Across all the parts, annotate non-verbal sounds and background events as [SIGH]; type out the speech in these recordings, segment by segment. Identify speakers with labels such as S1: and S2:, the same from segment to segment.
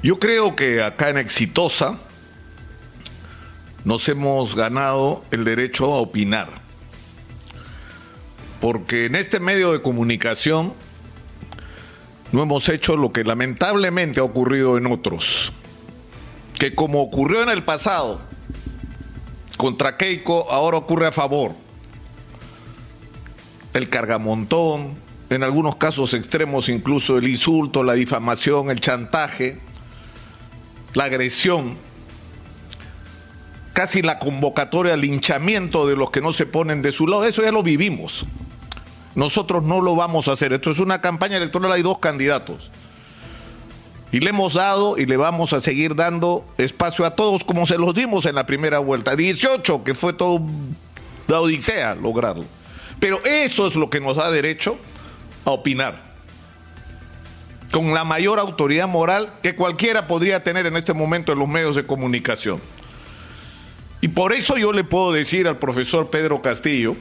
S1: Yo creo que acá en Exitosa nos hemos ganado el derecho a opinar. Porque en este medio de comunicación no hemos hecho lo que lamentablemente ha ocurrido en otros. Que como ocurrió en el pasado contra Keiko, ahora ocurre a favor. El cargamontón, en algunos casos extremos incluso el insulto, la difamación, el chantaje la agresión, casi la convocatoria al linchamiento de los que no se ponen de su lado, eso ya lo vivimos. Nosotros no lo vamos a hacer. Esto es una campaña electoral, hay dos candidatos. Y le hemos dado y le vamos a seguir dando espacio a todos como se los dimos en la primera vuelta. 18, que fue todo la odisea lograrlo. Pero eso es lo que nos da derecho a opinar con la mayor autoridad moral que cualquiera podría tener en este momento en los medios de comunicación. Y por eso yo le puedo decir al profesor Pedro Castillo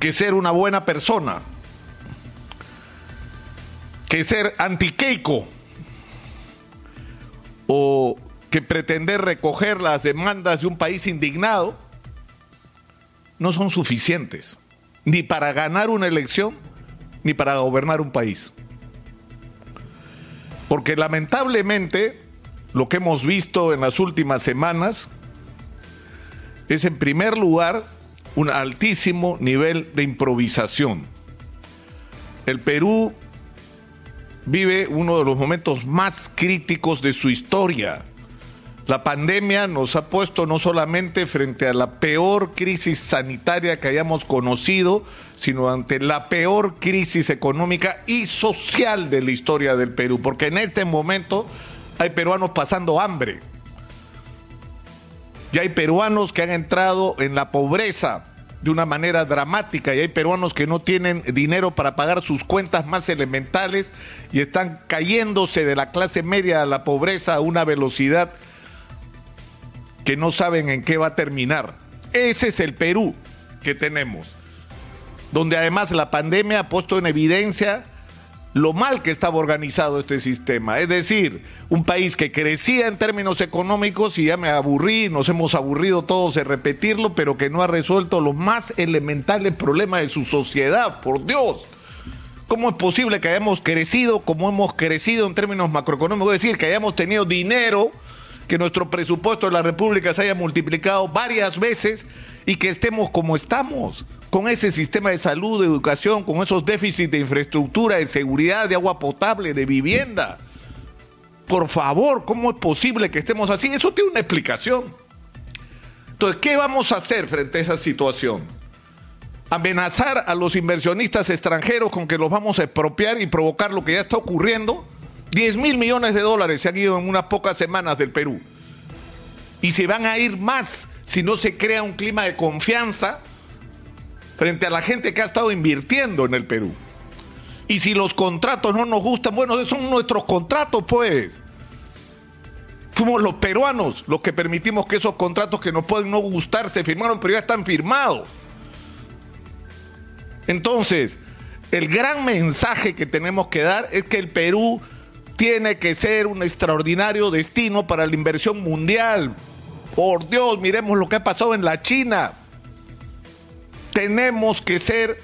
S1: que ser una buena persona, que ser antiqueico o que pretender recoger las demandas de un país indignado no son suficientes, ni para ganar una elección ni para gobernar un país. Porque lamentablemente lo que hemos visto en las últimas semanas es en primer lugar un altísimo nivel de improvisación. El Perú vive uno de los momentos más críticos de su historia la pandemia nos ha puesto no solamente frente a la peor crisis sanitaria que hayamos conocido, sino ante la peor crisis económica y social de la historia del Perú, porque en este momento hay peruanos pasando hambre. Y hay peruanos que han entrado en la pobreza de una manera dramática y hay peruanos que no tienen dinero para pagar sus cuentas más elementales y están cayéndose de la clase media a la pobreza a una velocidad que no saben en qué va a terminar. Ese es el Perú que tenemos, donde además la pandemia ha puesto en evidencia lo mal que estaba organizado este sistema. Es decir, un país que crecía en términos económicos y ya me aburrí, nos hemos aburrido todos de repetirlo, pero que no ha resuelto los más elementales problemas de su sociedad, por Dios. ¿Cómo es posible que hayamos crecido como hemos crecido en términos macroeconómicos? Es decir, que hayamos tenido dinero que nuestro presupuesto de la República se haya multiplicado varias veces y que estemos como estamos, con ese sistema de salud, de educación, con esos déficits de infraestructura, de seguridad, de agua potable, de vivienda. Por favor, ¿cómo es posible que estemos así? Eso tiene una explicación. Entonces, ¿qué vamos a hacer frente a esa situación? Amenazar a los inversionistas extranjeros con que los vamos a expropiar y provocar lo que ya está ocurriendo 10 mil millones de dólares se han ido en unas pocas semanas del Perú. Y se van a ir más si no se crea un clima de confianza frente a la gente que ha estado invirtiendo en el Perú. Y si los contratos no nos gustan, bueno, son nuestros contratos, pues. Fuimos los peruanos los que permitimos que esos contratos que nos pueden no gustar se firmaron, pero ya están firmados. Entonces, el gran mensaje que tenemos que dar es que el Perú tiene que ser un extraordinario destino para la inversión mundial. Por Dios, miremos lo que ha pasado en la China. Tenemos que ser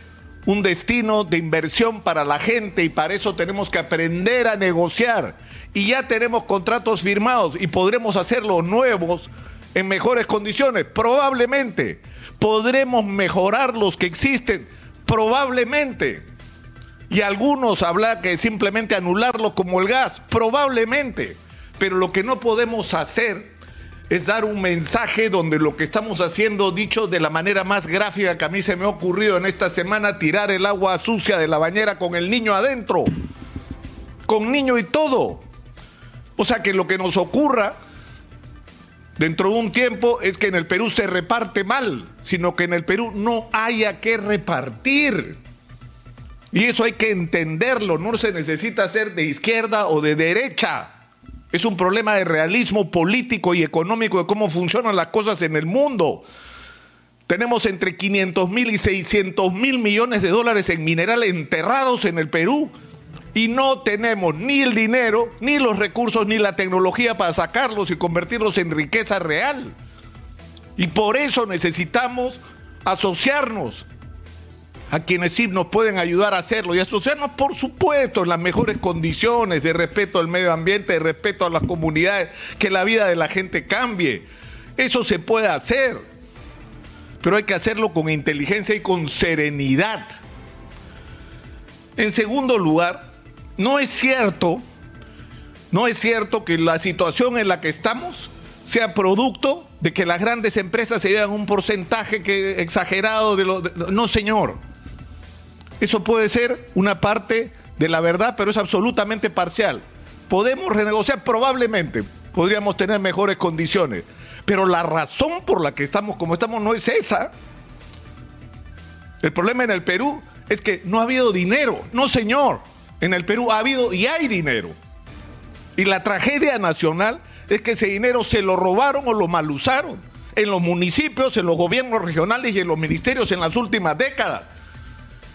S1: un destino de inversión para la gente y para eso tenemos que aprender a negociar. Y ya tenemos contratos firmados y podremos hacerlos nuevos en mejores condiciones, probablemente. Podremos mejorar los que existen, probablemente. Y algunos hablan que simplemente anularlo como el gas, probablemente. Pero lo que no podemos hacer es dar un mensaje donde lo que estamos haciendo, dicho de la manera más gráfica que a mí se me ha ocurrido en esta semana, tirar el agua sucia de la bañera con el niño adentro, con niño y todo. O sea que lo que nos ocurra dentro de un tiempo es que en el Perú se reparte mal, sino que en el Perú no haya que repartir. Y eso hay que entenderlo, no se necesita ser de izquierda o de derecha. Es un problema de realismo político y económico de cómo funcionan las cosas en el mundo. Tenemos entre 500 mil y 600 mil millones de dólares en mineral enterrados en el Perú. y no tenemos ni el dinero, ni los recursos, ni la tecnología para sacarlos y convertirlos en riqueza real. Y por eso necesitamos asociarnos a quienes sí nos pueden ayudar a hacerlo y asociarnos, por supuesto, en las mejores condiciones de respeto al medio ambiente, de respeto a las comunidades, que la vida de la gente cambie. Eso se puede hacer, pero hay que hacerlo con inteligencia y con serenidad. En segundo lugar, no es cierto, no es cierto que la situación en la que estamos sea producto de que las grandes empresas se llevan un porcentaje que, exagerado de lo... no, señor. Eso puede ser una parte de la verdad, pero es absolutamente parcial. Podemos renegociar probablemente, podríamos tener mejores condiciones, pero la razón por la que estamos como estamos no es esa. El problema en el Perú es que no ha habido dinero. No, señor. En el Perú ha habido y hay dinero. Y la tragedia nacional es que ese dinero se lo robaron o lo malusaron en los municipios, en los gobiernos regionales y en los ministerios en las últimas décadas.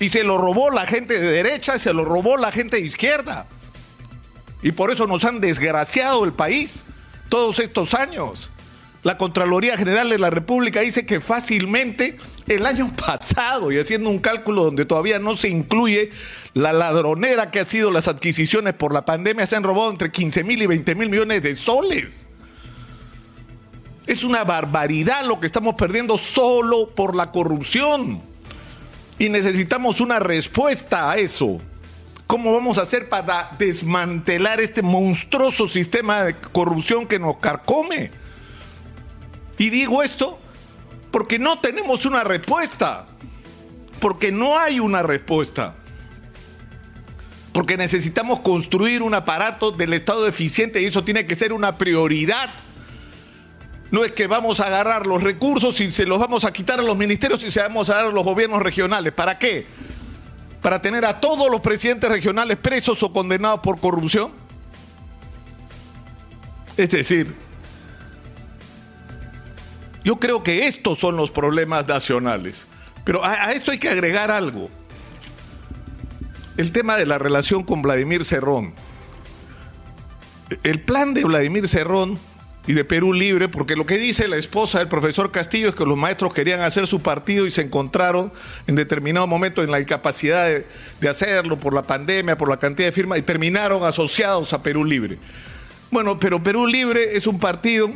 S1: Y se lo robó la gente de derecha se lo robó la gente de izquierda. Y por eso nos han desgraciado el país todos estos años. La Contraloría General de la República dice que fácilmente el año [LAUGHS] pasado, y haciendo un cálculo donde todavía no se incluye la ladronera que ha sido las adquisiciones por la pandemia, se han robado entre 15 mil y 20 mil millones de soles. Es una barbaridad lo que estamos perdiendo solo por la corrupción. Y necesitamos una respuesta a eso. ¿Cómo vamos a hacer para desmantelar este monstruoso sistema de corrupción que nos carcome? Y digo esto porque no tenemos una respuesta, porque no hay una respuesta, porque necesitamos construir un aparato del Estado eficiente y eso tiene que ser una prioridad. No es que vamos a agarrar los recursos y se los vamos a quitar a los ministerios y se vamos a dar a los gobiernos regionales. ¿Para qué? ¿Para tener a todos los presidentes regionales presos o condenados por corrupción? Es decir, yo creo que estos son los problemas nacionales. Pero a, esto hay que agregar algo. El tema de la relación con Vladimir Cerrón. El plan de Vladimir Cerrón y de Perú Libre, porque lo que dice la esposa del profesor Castillo es que los maestros querían hacer su partido y se encontraron en determinado momento en la incapacidad de, hacerlo por la pandemia, por la cantidad de firmas, y terminaron asociados a Perú Libre. Bueno, pero Perú Libre es un partido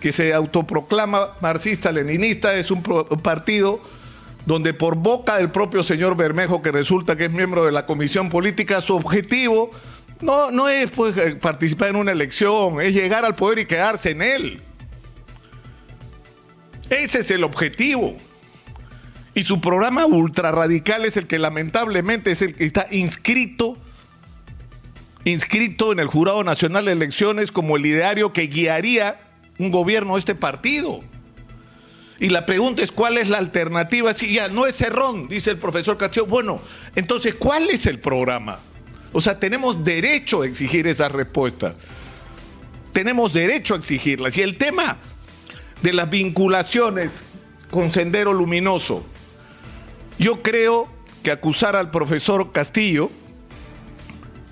S1: que se autoproclama marxista-leninista, es un, partido donde por boca del propio señor Bermejo, que resulta que es miembro de la comisión política, su objetivo no, no es pues, eh, participar en una elección, es llegar al poder y quedarse en él. Ese es el objetivo. Y su programa ultra radical es el que lamentablemente es el que está inscrito inscrito en el Jurado Nacional de Elecciones como el ideario que guiaría un gobierno este partido. Y la pregunta es cuál es la alternativa. Si ya no es Cerrón, dice el profesor Castillo. Bueno, entonces, ¿cuál es el programa? O sea, tenemos derecho a exigir esas respuestas. Tenemos derecho a exigirlas. Y el tema de las vinculaciones con Sendero Luminoso, yo creo que acusar al profesor Castillo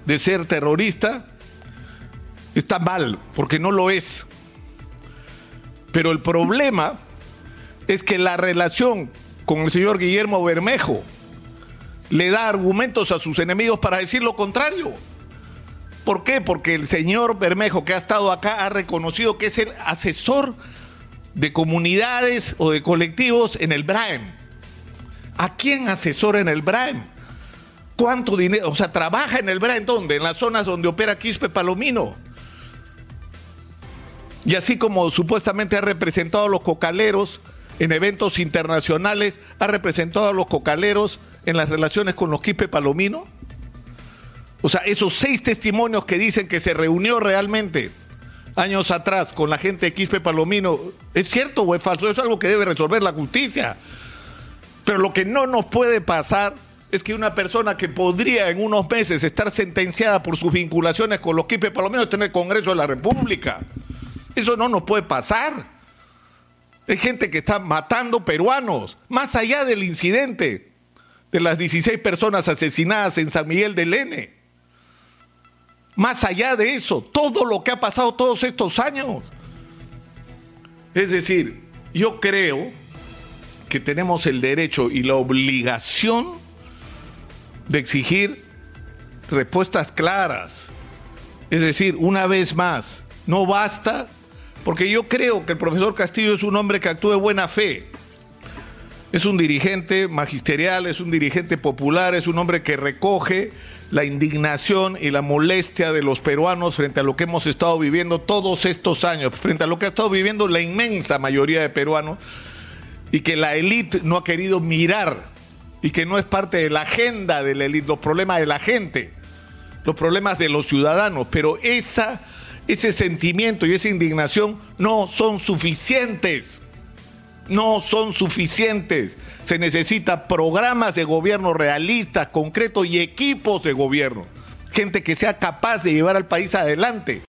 S1: de ser terrorista está mal, porque no lo es. Pero el problema es que la relación con el señor Guillermo Bermejo le da argumentos a sus enemigos para decir lo contrario. ¿Por qué? Porque el señor Bermejo que ha estado acá ha reconocido que es el asesor de comunidades o de colectivos en el BRAEM. ¿A quién asesora en el BRAEM? ¿Cuánto dinero? O sea, trabaja en el BRAEM, ¿dónde? En las zonas donde opera Quispe Palomino. Y así como supuestamente ha representado a los cocaleros en eventos internacionales, ha representado a los cocaleros en las relaciones con los Quispe Palomino. O sea, esos seis testimonios que dicen que se reunió realmente años atrás con la gente de Quispe Palomino, ¿es cierto o es falso? Eso es algo que debe resolver la justicia. Pero lo que no nos puede pasar es que una persona que podría en unos meses estar sentenciada por sus vinculaciones con los Quispe Palomino esté en el Congreso de la República. Eso no nos puede pasar. Hay gente que está matando peruanos, más allá del incidente de las 16 personas asesinadas en San Miguel del N. Más allá de eso, todo lo que ha pasado todos estos años. Es decir, yo creo que tenemos el derecho y la obligación de exigir respuestas claras. Es decir, una vez más, no basta, porque yo creo que el profesor Castillo es un hombre que actúa de buena fe. Es un dirigente magisterial, es un dirigente popular, es un hombre que recoge la indignación y la molestia de los peruanos frente a lo que hemos estado viviendo todos estos años, frente a lo que ha estado viviendo la inmensa mayoría de peruanos y que la élite no ha querido mirar y que no es parte de la agenda de la élite, los problemas de la gente, los problemas de los ciudadanos, pero esa, ese sentimiento y esa indignación no son suficientes no son suficientes. Se necesita programas de gobierno realistas, concretos y equipos de gobierno. Gente que sea capaz de llevar al país adelante.